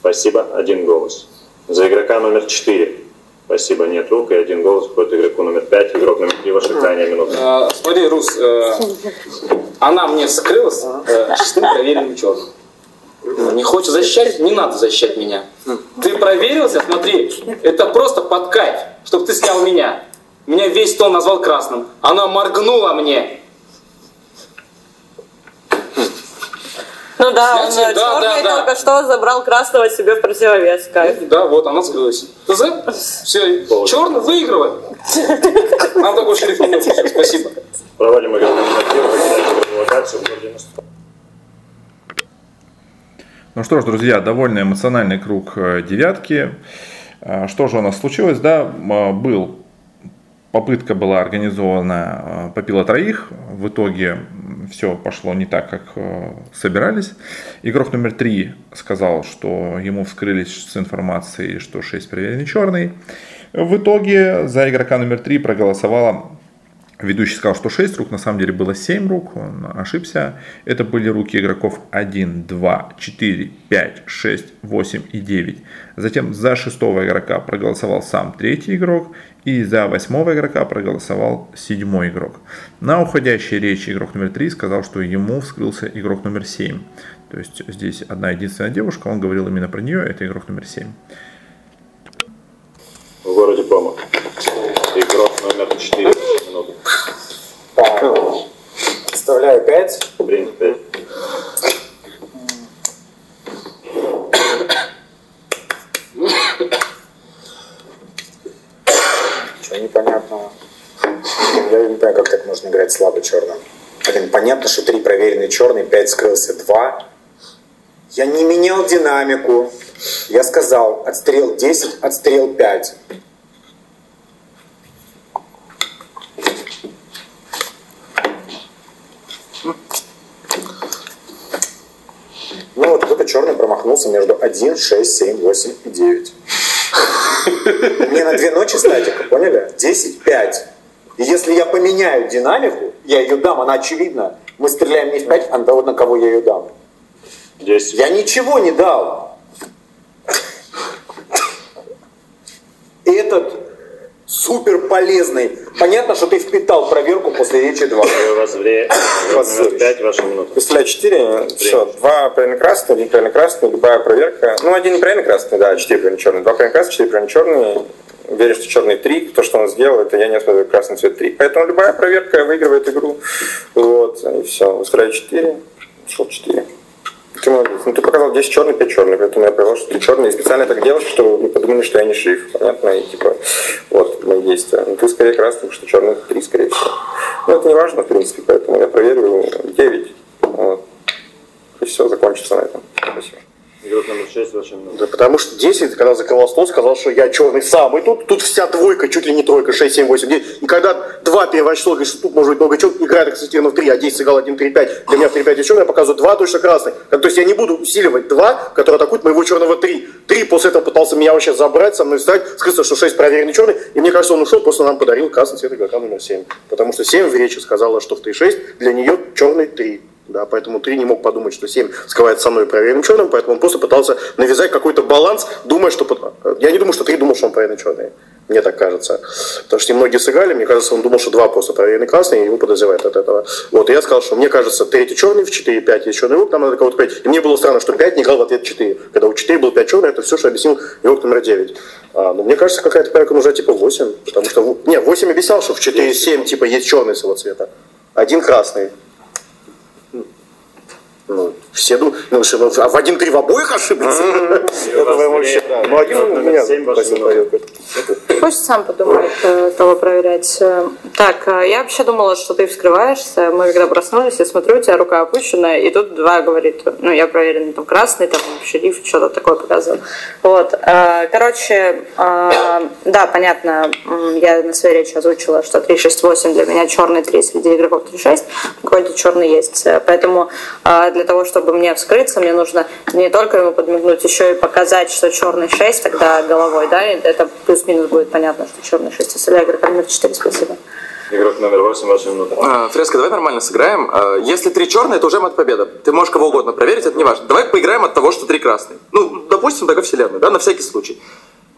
Спасибо, один голос. За игрока номер 4. Спасибо, нет рук, и один голос входит игроку номер 5. Игрок номер 3, ваша крайняя минута. Э, Смотри, Рус, э, она мне скрылась э, шестым проверенным черным. Не хочешь защищать? Не надо защищать меня. Ты проверился? Смотри, это просто под кайф, чтобы ты снял меня. Меня весь стол назвал красным. Она моргнула мне. Ну да, он Значит, да, черный да, да. только что забрал красного себе в противовес. Кайф. Да, вот, она скрылась. ТЗ? Все, черный выигрывает. Нам такой шрифт не нужен. Спасибо. Проводим игрок номер 3, вы покидаете игровую локацию. Входите на стол. Ну что ж, друзья, довольно эмоциональный круг э, девятки. А, Что же у нас случилось? Да, м, был попытка была организована э, попила троих. В итоге все пошло не так, как э, собирались. Игрок номер три сказал, что ему вскрылись с информацией, что 6 проверенный черный. В итоге за игрока номер три проголосовало Ведущий сказал, что 6 рук, на самом деле было 7 рук, он ошибся. Это были руки игроков 1, 2, 4, 5, 6, 8 и 9. Затем за шестого игрока проголосовал сам третий игрок, и за восьмого игрока проголосовал седьмой игрок. На уходящей речи игрок номер 3 сказал, что ему вскрылся игрок номер 7. То есть здесь одна единственная девушка, он говорил именно про нее, это игрок номер 7. В городе Промо. Игрок номер 4. Минута. Вставляю 5. Принято 5. Чего непонятного? Я не понимаю, как так можно играть слабо черным. Блин, понятно, что 3 проверенные черные, 5 скрылся, 2. Я не менял динамику. Я сказал, отстрел 10, отстрел 5. Ну вот кто-то черный промахнулся между 1, 6, 7, 8 и 9. Мне на две ночи статика, поняли? 10, 5. И если я поменяю динамику, я ее дам, она очевидна. Мы стреляем не в 5, а на того, на кого я ее дам. 10. Я ничего не дал. И этот супер полезный. Понятно, что ты впитал проверку после речи 2. У вас время. Игрок номер 5, ваша минута. Выставляю 4, все, два правильно красные, один правильно красный, любая проверка. Ну, один неправильно красный, да, 4 правильно черные. Два правильно красные, 4 правильно черные. Верю, что черный 3, то, что он сделал, это я не осматриваю красный цвет 3. Поэтому любая проверка выигрывает игру. Вот, и все. Выставляю 4, шел 4. Ты молодец. Ну, ты показал 10 черный, 5 черный, поэтому я понял, что ты черный. И специально так делаешь, чтобы вы подумали, что я не шриф. Понятно? И типа, мои действия. Ну, ты скорее красный, что черный 3, скорее всего. Ну, это не важно, в принципе, поэтому я проверю 9. Вот. И все, закончится на этом. Спасибо. Игрок номер 6, ваша минута. Да потому что 10, когда закрывал стол, сказал, что я черный самый. Тут, тут вся двойка, чуть ли не тройка, 6, 7, 8, 9. И когда 2 первое число, говорит, что тут может быть много черных, играет, кстати, в 3, а 10 сыграл 1, 3, 5. Для меня в 3, 5 черный, я показываю 2 точно красный. То есть я не буду усиливать 2, которые атакуют моего черного 3. 3 после этого пытался меня вообще забрать, со мной стать, скрыться, что 6 проверенный черный. И мне кажется, он ушел, просто нам подарил красный цвет игрока номер 7. Потому что 7 в речи сказала, что в 3-6 для нее черный 3. Да, поэтому 3 не мог подумать, что 7 скрывает со мной проверенным черным, поэтому он просто пытался навязать какой-то баланс, думая, что... Я не думаю, что 3 думал, что он проверенный черный. Мне так кажется. Потому что немногие сыграли, мне кажется, он думал, что 2 просто проверенный красный, и его подозревает от этого. Вот, и я сказал, что мне кажется, третий черный в 4, 5 есть черный рук, нам надо кого-то 5. И мне было странно, что 5 не играл в ответ 4. Когда у 4 был 5 черный, это все, что объяснил игрок номер 9. А, но мне кажется, какая-то проверка нужна типа 8, потому что... Не, 8 объяснял, что в 4, 7 типа есть черный своего цвета. Один красный. Ну, все ну, что, а в один три в обоих ошиблись? Это вообще, да. Ну, один у меня. Пусть сам подумает, э, кого проверять. Э, Так, э, я вообще думала, что ты вскрываешься. Мы когда проснулись, я смотрю, у тебя рука опущенная, и тут два говорит, ну, я проверен, там, красный, там, шериф, что-то такое показывал. Вот. э, Короче, э, да, понятно, я на своей речи озвучила, что 3-6-8 для меня черный 3 среди игроков 3-6, какой-то черный есть. Э, Поэтому э, для того, чтобы мне вскрыться, мне нужно не только ему подмигнуть, еще и показать, что черный 6 тогда головой, да, и это плюс-минус будет понятно, что черный 6. Оставляю игрока номер 4, спасибо. Игрок номер 8, ваша минута. А, Фреска, давай нормально сыграем. А, Если три черные, это уже мат победа. Ты можешь кого угодно проверить, это не важно. Давай поиграем от того, что три красные. Ну, допустим, такая вселенная, да, на всякий случай.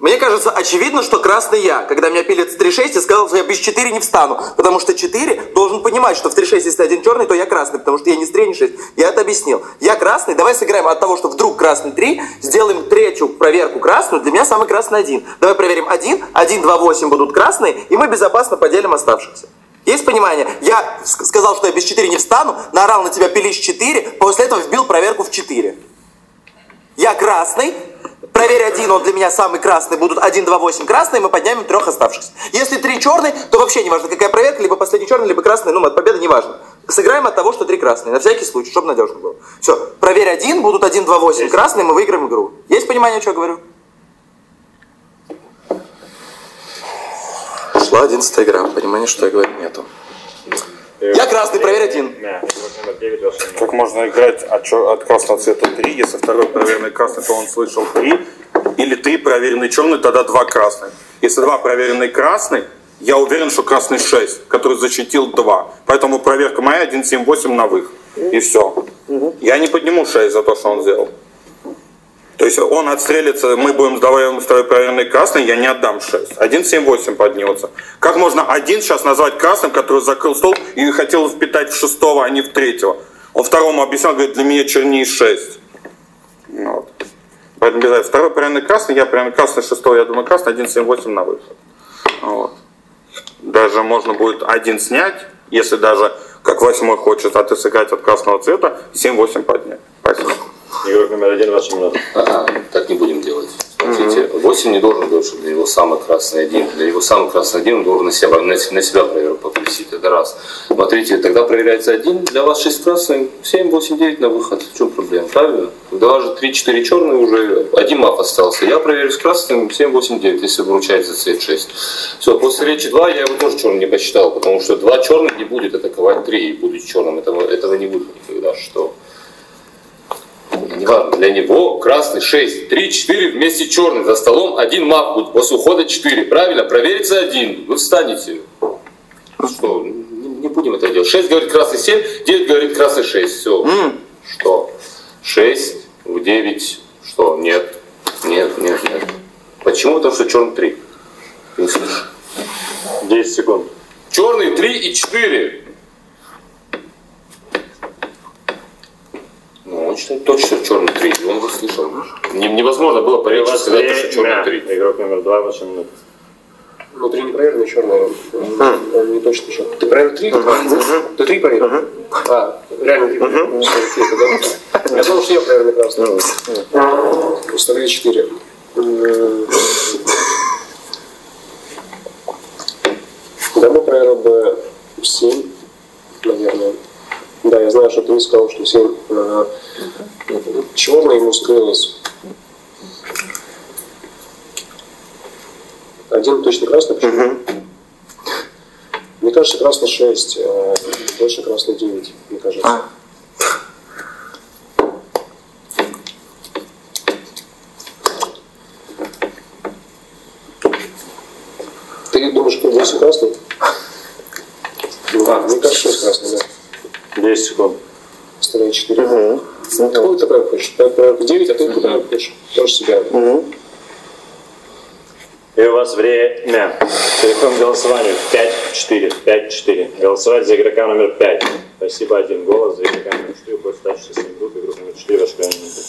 Мне кажется, очевидно, что красный я. Когда меня пилит с 3-6, я сказал, что я без 4 не встану. Потому что 4 должен понимать, что в 3-6, если один черный, то я красный. Потому что я не с 3, не 6. Я это объяснил. Я красный, давай сыграем от того, что вдруг красный 3, сделаем третью проверку красную. Для меня самый красный 1. Давай проверим 1, 1, 2, 8 будут красные, и мы безопасно поделим оставшихся. Есть понимание? Я ск- сказал, что я без 4 не встану, наорал на тебя пилишь 4, после этого вбил проверку в 4. Я красный, проверь один, он для меня самый красный, будут 1, 2, 8 красные, мы поднимем трех оставшихся. Если три черный, то вообще не важно, какая проверка, либо последний черный, либо красный, ну, от победы не важно. Сыграем от того, что три красные, на всякий случай, чтобы надежно было. Все, проверь один, будут 1, 2, 8 красные, мы выиграем игру. Есть понимание, что я говорю? Шла одиннадцатая игра, понимания, что я говорю, нету. Я красный, проверь один. Да, игрок номер 9, ваша минута. Как можно играть от, от красного цвета 3, если второй проверенный красный, то он слышал 3, или 3 проверенный черный, тогда 2 красных. Если 2 проверенный красный, я уверен, что красный 6, который защитил 2. Поэтому проверка моя 1, 7, 8 на выход. И все. Я не подниму 6 за то, что он сделал. То есть он отстрелится, мы будем сдаваем второй проверенный красный, я не отдам 6. 1, 7, 8 поднимется. Как можно один сейчас назвать красным, который закрыл стол и хотел впитать в шестого, а не в третьего? Он второму объяснял, говорит, для меня чернее 6. Ну Вот. Поэтому разницы. второй проверенный красный, я проверенный красный, шестой, я думаю, красный, 1, 7, 8 на выход. Вот. Даже можно будет один снять, если даже как восьмой хочет, а ты сыграть от красного цвета, 7-8 поднять. Спасибо. Игрок номер 1, ваша минута. А, так не будем делать. Смотрите, 8 не должен говорить, что для него самый красный один. Для него самый красный один, он должен на себя, на, на себя проверку повесить. Это раз. Смотрите, тогда проверяется один, для вас 6 красный, 7, 8, 9 на выход. В чем проблема? Правильно? Когда же 3-4 черные уже, один маф остался. Я проверю с красным 7, 8, 9, если выручается цвет 6. Все, после речи 2 я его тоже черным не посчитал, потому что 2 черных не будет атаковать 3, и будет черным. Этого, этого не будет никогда. Что? Неважно, для него красный 6, 3, 4 вместе черный. За столом один маг будет, после ухода 4. Правильно, проверится один. Вы встанете. Ну Что, не будем это делать. 6 говорит красный 7, 9 говорит красный 6. Все. Что? 6 в 9. Что? Нет. Нет, нет, нет. Почему? Потому что черный 3. Ты не слышишь? 10 секунд. Черный 3 и 4. Ну, считает точно черный 3. и Он его слышал. Не- невозможно было вас сказать, что черный время. 3. Игрок номер 2, ваша минута. Внутри непроверенный черный, он, он не точно еще. Ты проверил три? Ты три проверил? А, реально три. Ну, Я думал, что я проверил красный. Установи четыре. М, Да, мы проверил бы 7, наверное. Да, я знаю, что ты сказал, что 7. Черный ему скрылось. Один точно красный, почему? Мне кажется, красный 6, а точно красный 9, мне кажется. Ты думаешь, что 8 красный? Ну, мне кажется, 6 красный, да. 10 секунд. Оставляй 4. Угу. Ну, ты проект хочешь? Проект проект 9, а ты какой проект хочешь? Тоже себя. И у вас время. Переходим к голосованию. 5-4. 5-4. Голосовать за игрока номер 5. Спасибо, один голос. За игрока номер 4 будет оставшиеся 7 минут. Игрок номер 4, ваша минута.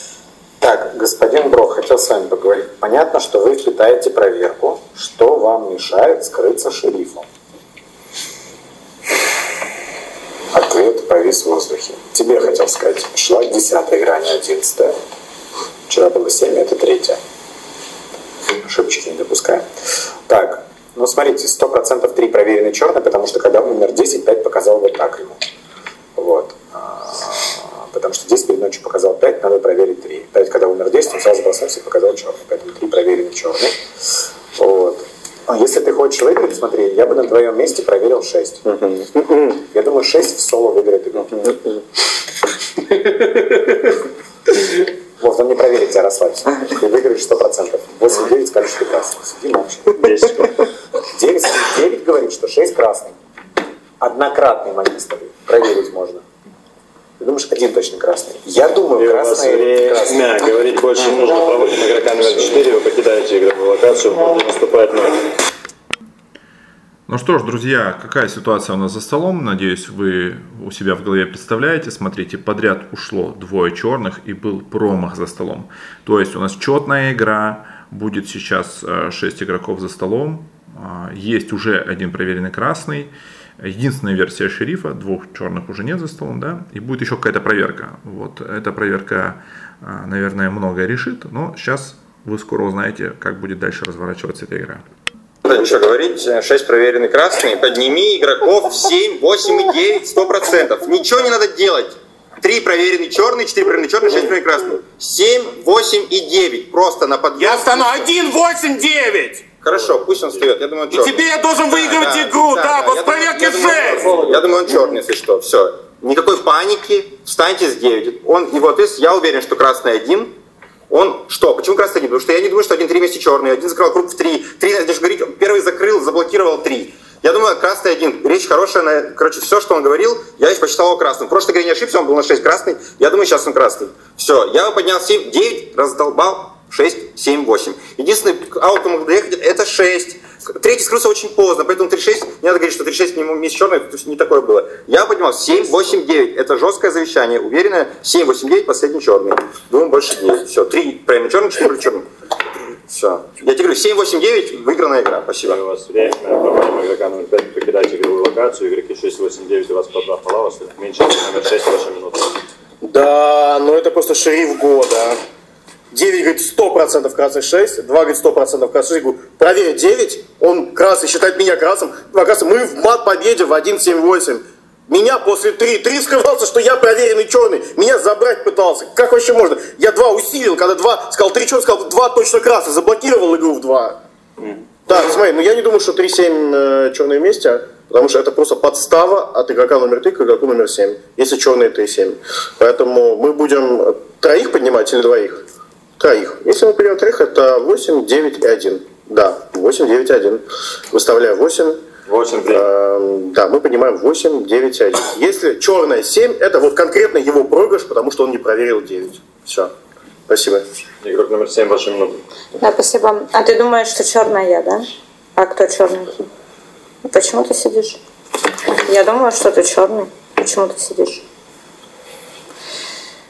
Так, господин Брох, хотел с вами поговорить. Понятно, что вы читаете проверку. Что вам мешает скрыться шерифом? Ответ повис в воздухе. Тебе хотел сказать, шла десятая игра, а не одиннадцатая. Вчера было семь, это третья. Ошибочки не допускаем. Так, ну смотрите, 100% 3 проверенный черный, потому что когда умер 10, 5 показал вот так ему. Вот. А, Потому что 10 перед ночью показал 5, надо проверить 3. 5, когда умер 10, он сразу бросался и показал черный. Поэтому 3 проверенный черный. Вот. А Если ты хочешь выиграть, смотри, я бы на твоем месте проверил 6. Я думаю, 6 в соло выиграет игру. Вот, он не проверит тебя, расслабься. Ты выиграешь 100%. 8-9 скажешь, что ты красный. Сиди молча. 10 секунд. 9, 9 говорит, что 6 красный. однократный магистр. Проверить можно. Ты думаешь, один точно красный? Я думаю, И у вас красный... время красный. говорить больше не нужно. Проводим игрока номер 4, вы покидаете игровую локацию, наступает ноль. Ну что ж, друзья, какая ситуация у нас за столом? Надеюсь, вы у себя в голове представляете. Смотрите, подряд ушло двое черных и был промах за столом. То есть у нас четная игра, будет сейчас 6 игроков за столом. А, Есть уже один проверенный красный. Единственная версия шерифа, двух черных уже нет за столом, да, и будет еще какая-то проверка. Вот эта проверка, а, наверное, многое решит, но сейчас вы скоро узнаете, как будет дальше разворачиваться эта игра. Да, ничего говорить, 6 проверенный красный, подними игроков в 7, 8 и 9, 100%. Ничего не надо делать. 3 проверенный черный, 4 проверенный черный, 6 проверенный красный. 7, 8 и 9. Просто на подъем. Я стану 1, 8, 9! Хорошо, пусть он встает. Я думаю, он И черный. тебе я должен выигрывать игру, да, после я думаю- проверки я думаю, 6! он- Я думаю, он черный, если что. Все. Никакой паники. Встаньте с 9. Он, и вот я уверен, что красный один, он что? Почему красный один? Потому что я не думаю, что один три вместе черный. Один закрыл круг в три. Три, надо же говорить, первый закрыл, заблокировал три. Я думаю, красный один. Речь хорошая. На... Короче, все, что он говорил, я их посчитал его красным. В прошлой игре не ошибся, он был на 6 красный. Я думаю, сейчас он красный. Все, я его поднял 7, 9, раздолбал 6, 7, 8. Единственный аут, кто мог доехать, это 6. Третий скрылся очень поздно, поэтому 3-6, не надо говорить, что 3-6 не вместе черный, то есть не такое было. Я поднимал 7, 8, 9. Это жесткое завещание, уверенное. 7, 8, 9, последний черный. Думаю, больше 9. Все, 3 правильно черный, 4 черный. Все. Я тебе говорю, 7, 8, 9, выигранная игра. Спасибо. У вас время, проводим игрока номер 5, покидаете игровую локацию, игроки 6, 8, 9, у вас по два фола, у вас меньше номер 6, ваша минута. Да, но это просто шериф года. 9 говорит 100% красный 6, 2 говорит 100% красный 6. Говорю, проверь 9, он красный, считает меня красным. 2 красным. Мы в мат победе в 1-7-8. Меня после 3, 3 скрывался, что я проверенный черный. Меня забрать пытался. Как вообще можно? Я 2 усилил, когда 2 сказал 3 черный, сказал 2 точно красный. Заблокировал игру в 2. Так, смотри, ну я не думаю, что 3-7 э, черные вместе, потому что это просто подстава от игрока номер 3 к игроку номер 7, если черные 3-7. Поэтому мы будем троих поднимать или двоих? Троих. Если мы берем троих, это 8, 9 и 1. Да, 8, 9 и 1. Выставляю 8. 8, да, мы поднимаем 8, 9 и 1. Если черная 7, это вот конкретно его проигрыш, потому что он не проверил 9. Все. Спасибо. Игрок номер 7, ваша минута. Да, спасибо. А ты думаешь, что черная я, да? А кто черный? Почему ты сидишь? Я думаю, что ты черный. Почему ты сидишь?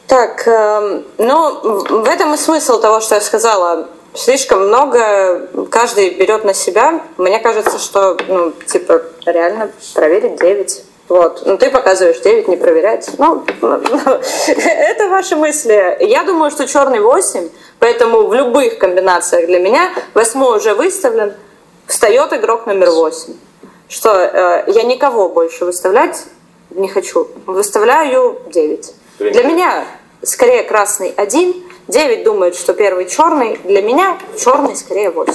Так, эм, ну, в этом и смысл того, что я сказала. Слишком много каждый берет на себя. Мне кажется, что, ну, типа, реально проверить 9. Вот. Ну, ты показываешь 9, не проверять. Ну, это ваши мысли. Я думаю, что черный 8, поэтому в любых комбинациях для меня восьмой уже выставлен, встает игрок номер 8. Что э, я никого больше выставлять не хочу. Выставляю 9. Для меня скорее красный 1, 9 думает, что первый черный. Для меня черный скорее 8.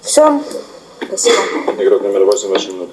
Все. Спасибо. Игрок номер 8, ваша минута.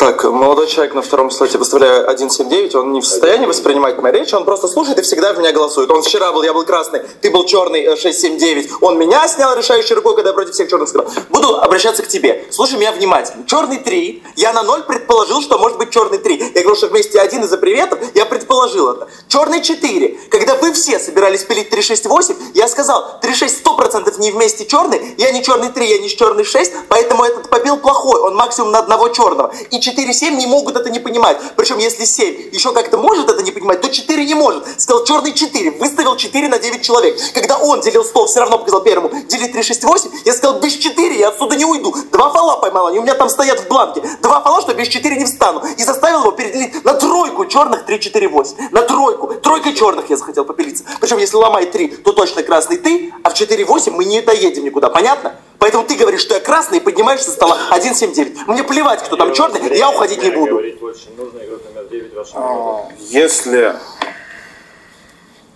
Так, молодой человек на втором слоте выставляю 179, он не в состоянии воспринимать мои речи, он просто слушает и всегда в меня голосует. Он вчера был, я был красный, ты был черный, э, 679. Он меня снял решающей рукой, когда я против всех черных сказал. Буду обращаться к тебе. Слушай меня внимательно. Черный 3, я на 0 предположил, что может быть черный 3. Я говорю, что вместе один из-за приветов, я предположил это. Черный 4, когда вы все собирались пилить 368, я сказал, 36 100% не вместе черный, я не черный 3, я не черный 6, поэтому этот попил плохой, он максимум на одного черного. И 4-7 не могут это не понимать. Причем если 7 еще как-то может это не понимать, то 4 не может. Сказал черный 4, выставил 4 на 9 человек. Когда он делил стол, все равно показал первому, дели 3, 6, 8, я сказал, без 4 я отсюда не уйду. Два фола поймал, они у меня там стоят в бланке. Два фола, что без 4 не встану. И заставил его переделить на тройку черных 3, 4, 8. На тройку. Тройкой черных я захотел попилиться. Причем если ломает 3, то точно красный ты, а в 4, 8 мы не доедем никуда. Понятно? Поэтому ты говоришь, что я красный и поднимаешь со стола 179. Мне плевать, кто там черный, я уходить не буду. Говорить больше не нужно, игрок номер 9, ваша минута. Если...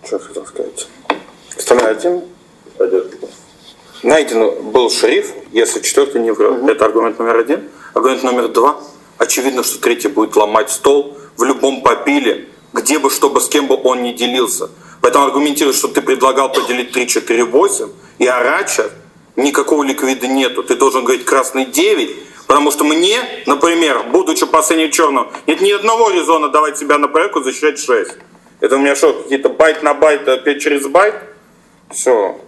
Что я хотел сказать? Вставляю один. Найден был шериф, если четвертый не врет. Это аргумент номер один. Аргумент номер два. Очевидно, что третий будет ломать стол в любом попиле, где бы, чтобы с кем бы он ни делился. Поэтому аргументирую, что ты предлагал поделить 3, 4, 8, и Арача никакого ликвида нету. Ты должен говорить красный 9, Потому что мне, например, будучи последним черным, нет ни одного резона давать себя на проверку защищать 6. Это у меня что, какие-то байт на байт, опять через байт? Все,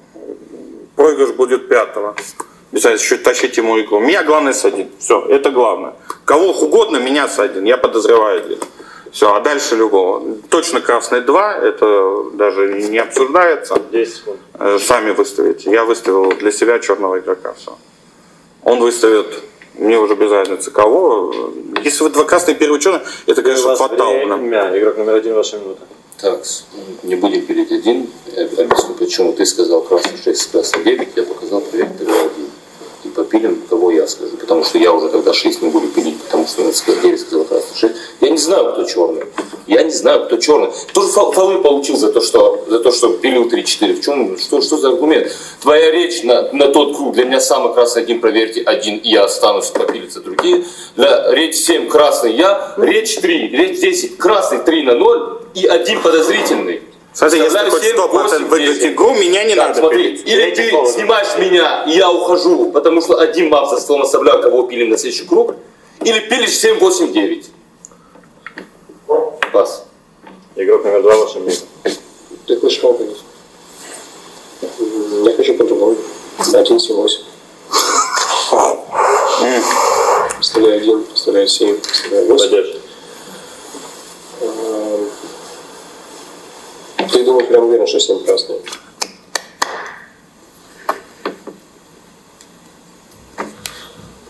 проигрыш будет пятого. Обязательно еще тащить ему игру. Меня главное садить. Все, это главное. Кого угодно, меня садит. Я подозреваю здесь. Все, а дальше любого. Точно красный 2, это даже не обсуждается. 10 секунд. Э, Сами выставите. Я выставил для себя черного игрока. Все. Он выставит, мне уже без разницы кого. Если вы два красные, первый черный, это, конечно, время. Игрок номер один, ваша минута. Так, не будем пилить один. Я объясню, почему. Ты сказал красный 6, красный 9, я показал проект ТВ1. И попилим, кого я скажу. Потому что я уже тогда 6 не буду пилить, потому что я сказал 9, сказал красный 6. Я не знаю, кто черный. Я не знаю, кто черный. Тоже фол- фолы получил за то, что, за то, что пилил 3-4. В чем, что, что за аргумент? Твоя речь на, на тот круг. Для меня самый красный один, проверьте, один, и я останусь, попилиться другие. Для речь 7 красный я, речь 3, речь 10 красный 3 на 0 и один подозрительный. Смотри, если Сказали хоть 7, 100% 8, выиграть 10. игру, меня не Так, надо смотри, пилить. Или ты повод. снимаешь меня, и я ухожу, потому что один мав за столом оставляю, кого пилим на следующий круг. Или пилишь 7, 8, 9. Пас. Игрок номер два, ваша минута. Ты хочешь компанис? Я хочу по-другому. 1, 7, 8. Вставляю 1, вставляю 7, вставляю 8. Поддерживаю. Думаешь, прям уверен, что 7 красный?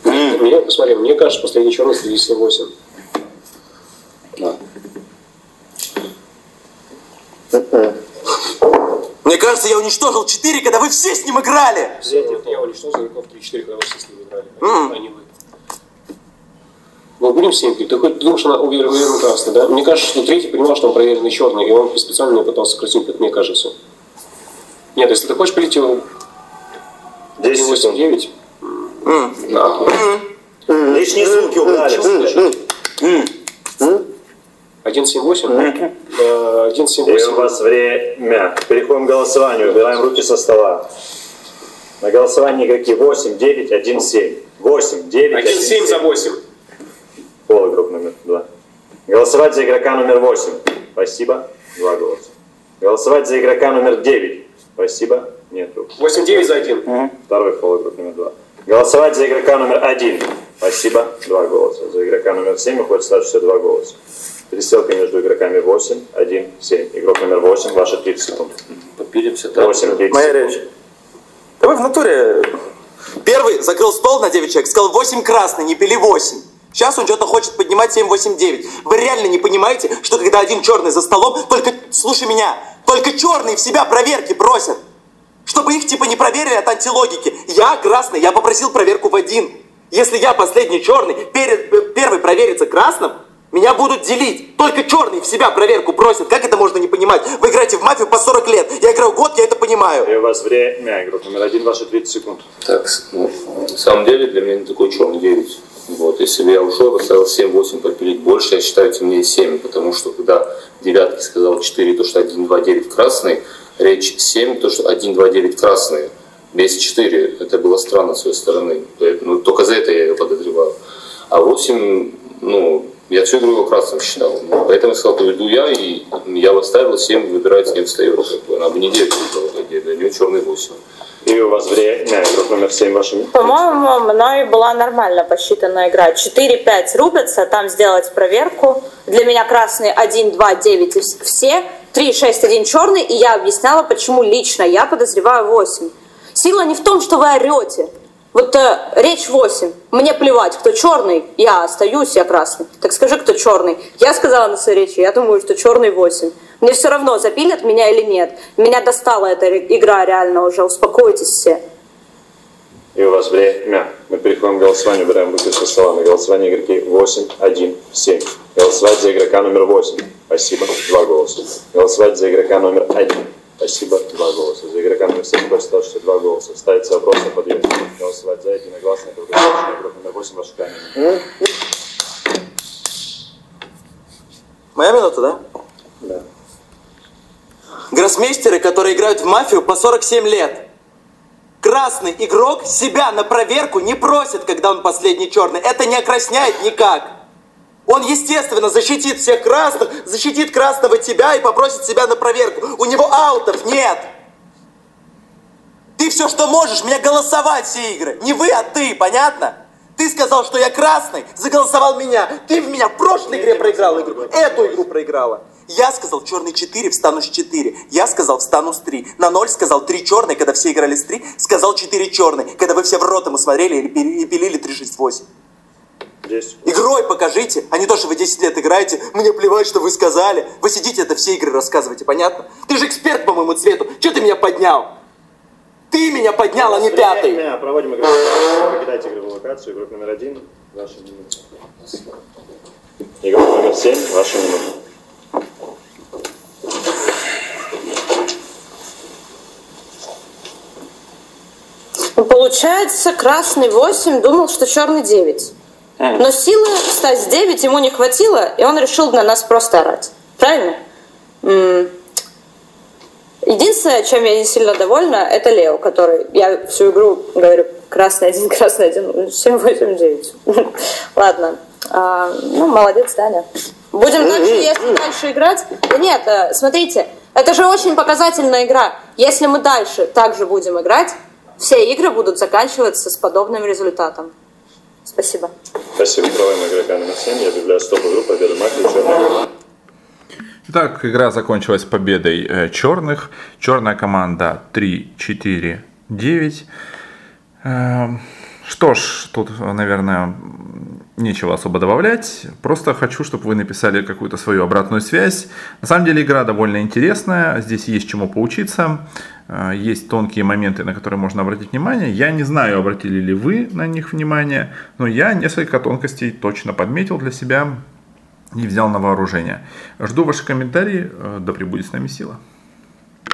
Мне, посмотри, мне кажется, последний черный среди 7-8. Мне кажется, я уничтожил 4, когда вы все с ним играли. Нет, я уничтожил игроков 3-4, когда вы все с ними играли. а не вы. Мы будем 7 пить? Ты хоть думаешь, она уверен, уверенно красный, да? Мне кажется, что третий понимал, что он проверенный черный, и он специально пытался красить, как мне кажется. Нет, если ты хочешь пилить его 10 8 9 Лишние звуки убрали. 1 7 8 1 7 И у 8 вас время. Переходим к голосованию. Убираем руки со стола. На голосование игроки 8, 9, 1, 7. 8, 9, 1, 1 7 за 8. Пол игрок номер 2. Голосовать за игрока номер 8. Спасибо. Два голоса. Голосовать за игрока номер 9. Спасибо. Нет рук. 8 9 за 1. Второй пол игрок номер 2. Голосовать за игрока номер 1. Спасибо. Два голоса. За игрока номер 7 уходит оставшиеся два голоса. Перестрелка между игроками 8, 1, 7. Игрок номер 8, ваши 30 секунд. Попилимся так. 8, 30 Моя секунд. речь. Да вы в натуре... Первый закрыл стол на 9 человек, сказал 8 красный, не пили 8. Сейчас он что-то хочет поднимать 7, 8, 9. Вы реально не понимаете, что когда один черный за столом, только, слушай меня, только черные в себя проверки просят. Чтобы их типа не проверили от антилогики. Я красный, я попросил проверку в один. Если я последний черный, перед, п- первый проверится красным, меня будут делить. Только черные в себя проверку просят. Как это можно не понимать? Вы играете в мафию по 40 лет. Я играю год, я это понимаю. И у вас время. Игрок номер 1, ваши 30 секунд. Так, ну, на самом деле для меня не такой черный 9. Вот, если бы я ушел, поставил 7-8 попилить больше, я считаю темнее 7, потому что когда девятки сказал 4, то что 1, 2, 9 красный, речь 7, то что 1, 2, 9 красные, без 4, это было странно с своей стороны, Поэтому только за это я ее подозревал. А 8, ну, я всю игру его красным считал, Ну, поэтому я сказал, поведу я, и я поставил 7, выбирает 7 встаю, как бы, она бы не 9 выбрала, для нее черный 8. И у вас время. Игрок номер 7, ваши По-моему, мной была нормально посчитанная игра. 4-5 рубятся, там сделать проверку. Для меня красные 1, 2, 9 и вс- все. 3, 6, 1 черный. И я объясняла, почему лично я подозреваю 8. Сила не в том, что вы орете. Вот э, речь 8. Мне плевать, кто черный, я остаюсь, я красный. Так скажи, кто черный. Я сказала на своей речи, я думаю, что черный 8. Мне все равно, запилят меня или нет. Меня достала эта игра реально уже, успокойтесь все. И у вас время. Мы переходим к голосованию, убираем руки со стола. На голосование игроки 8, 1, 7. Голосовать за игрока номер 8. Спасибо. Два голоса. Голосовать за игрока номер 1. Спасибо. Два голоса. За игрока номер 7 хочет оставшиеся два голоса. Ставится вопрос на подъем. Голосовать за единогласно. Игрок игрок номер 8, ваш камень. Моя минута, да? Да. Гроссмейстеры, которые играют в мафию по 47 лет. Красный игрок себя на проверку не просит, когда он последний черный. Это не окрасняет никак. Он, естественно, защитит всех красных, защитит красного тебя и попросит себя на проверку. У него аутов нет. Ты все, что можешь, мне голосовать все игры. Не вы, а ты, понятно? Ты сказал, что я красный, заголосовал меня. Ты в меня в прошлой игре проиграл игру. Эту игру проиграла. Я сказал черный 4, встану с 4. Я сказал встану с 3. На 0 сказал 3 черные, когда все играли с 3. Сказал 4 черные, когда вы все в рот ему смотрели и пили- и пилили 368. Игрой покажите, а не то, что вы 10 лет играете. Мне плевать, что вы сказали. Вы сидите, это все игры рассказываете, понятно? Ты же эксперт по моему цвету. Че ты меня поднял? Ты меня поднял, а не пятый. Проводим игру. Покидайте игровую локацию. Игрок номер один. Ваша минута. Игрок номер семь. Ваша минута. Ну, Получается, красный 8 думал, что черный 9. Но силы стать 9 ему не хватило, и он решил на нас просто орать. Правильно? Единственное, чем я не сильно довольна, это Лео, который, я всю игру говорю, красный один, красный один, 7, 8, 9. Ладно. А, ну, молодец, Даня. Будем дальше, если дальше играть. Да нет, э, смотрите, это же очень показательная игра. Если мы дальше также будем играть, все игры будут заканчиваться с подобным результатом. Спасибо. Спасибо. Проводим игрока номер семь. Я объявляю стоп игру. Победа мафии. Черная Итак, игра закончилась победой э, черных. Черная команда 3-4-9. Эм, Что ж, тут, наверное, нечего особо добавлять. Просто хочу, чтобы вы написали какую-то свою обратную связь. На самом деле игра довольно интересная. Здесь есть чему поучиться. Э, Есть тонкие моменты, на которые можно обратить внимание. Я не знаю, обратили ли вы на них внимание, но я несколько тонкостей точно подметил для себя и взял на вооружение. Жду ваши комментарии. Э, Да пребудет с нами сила.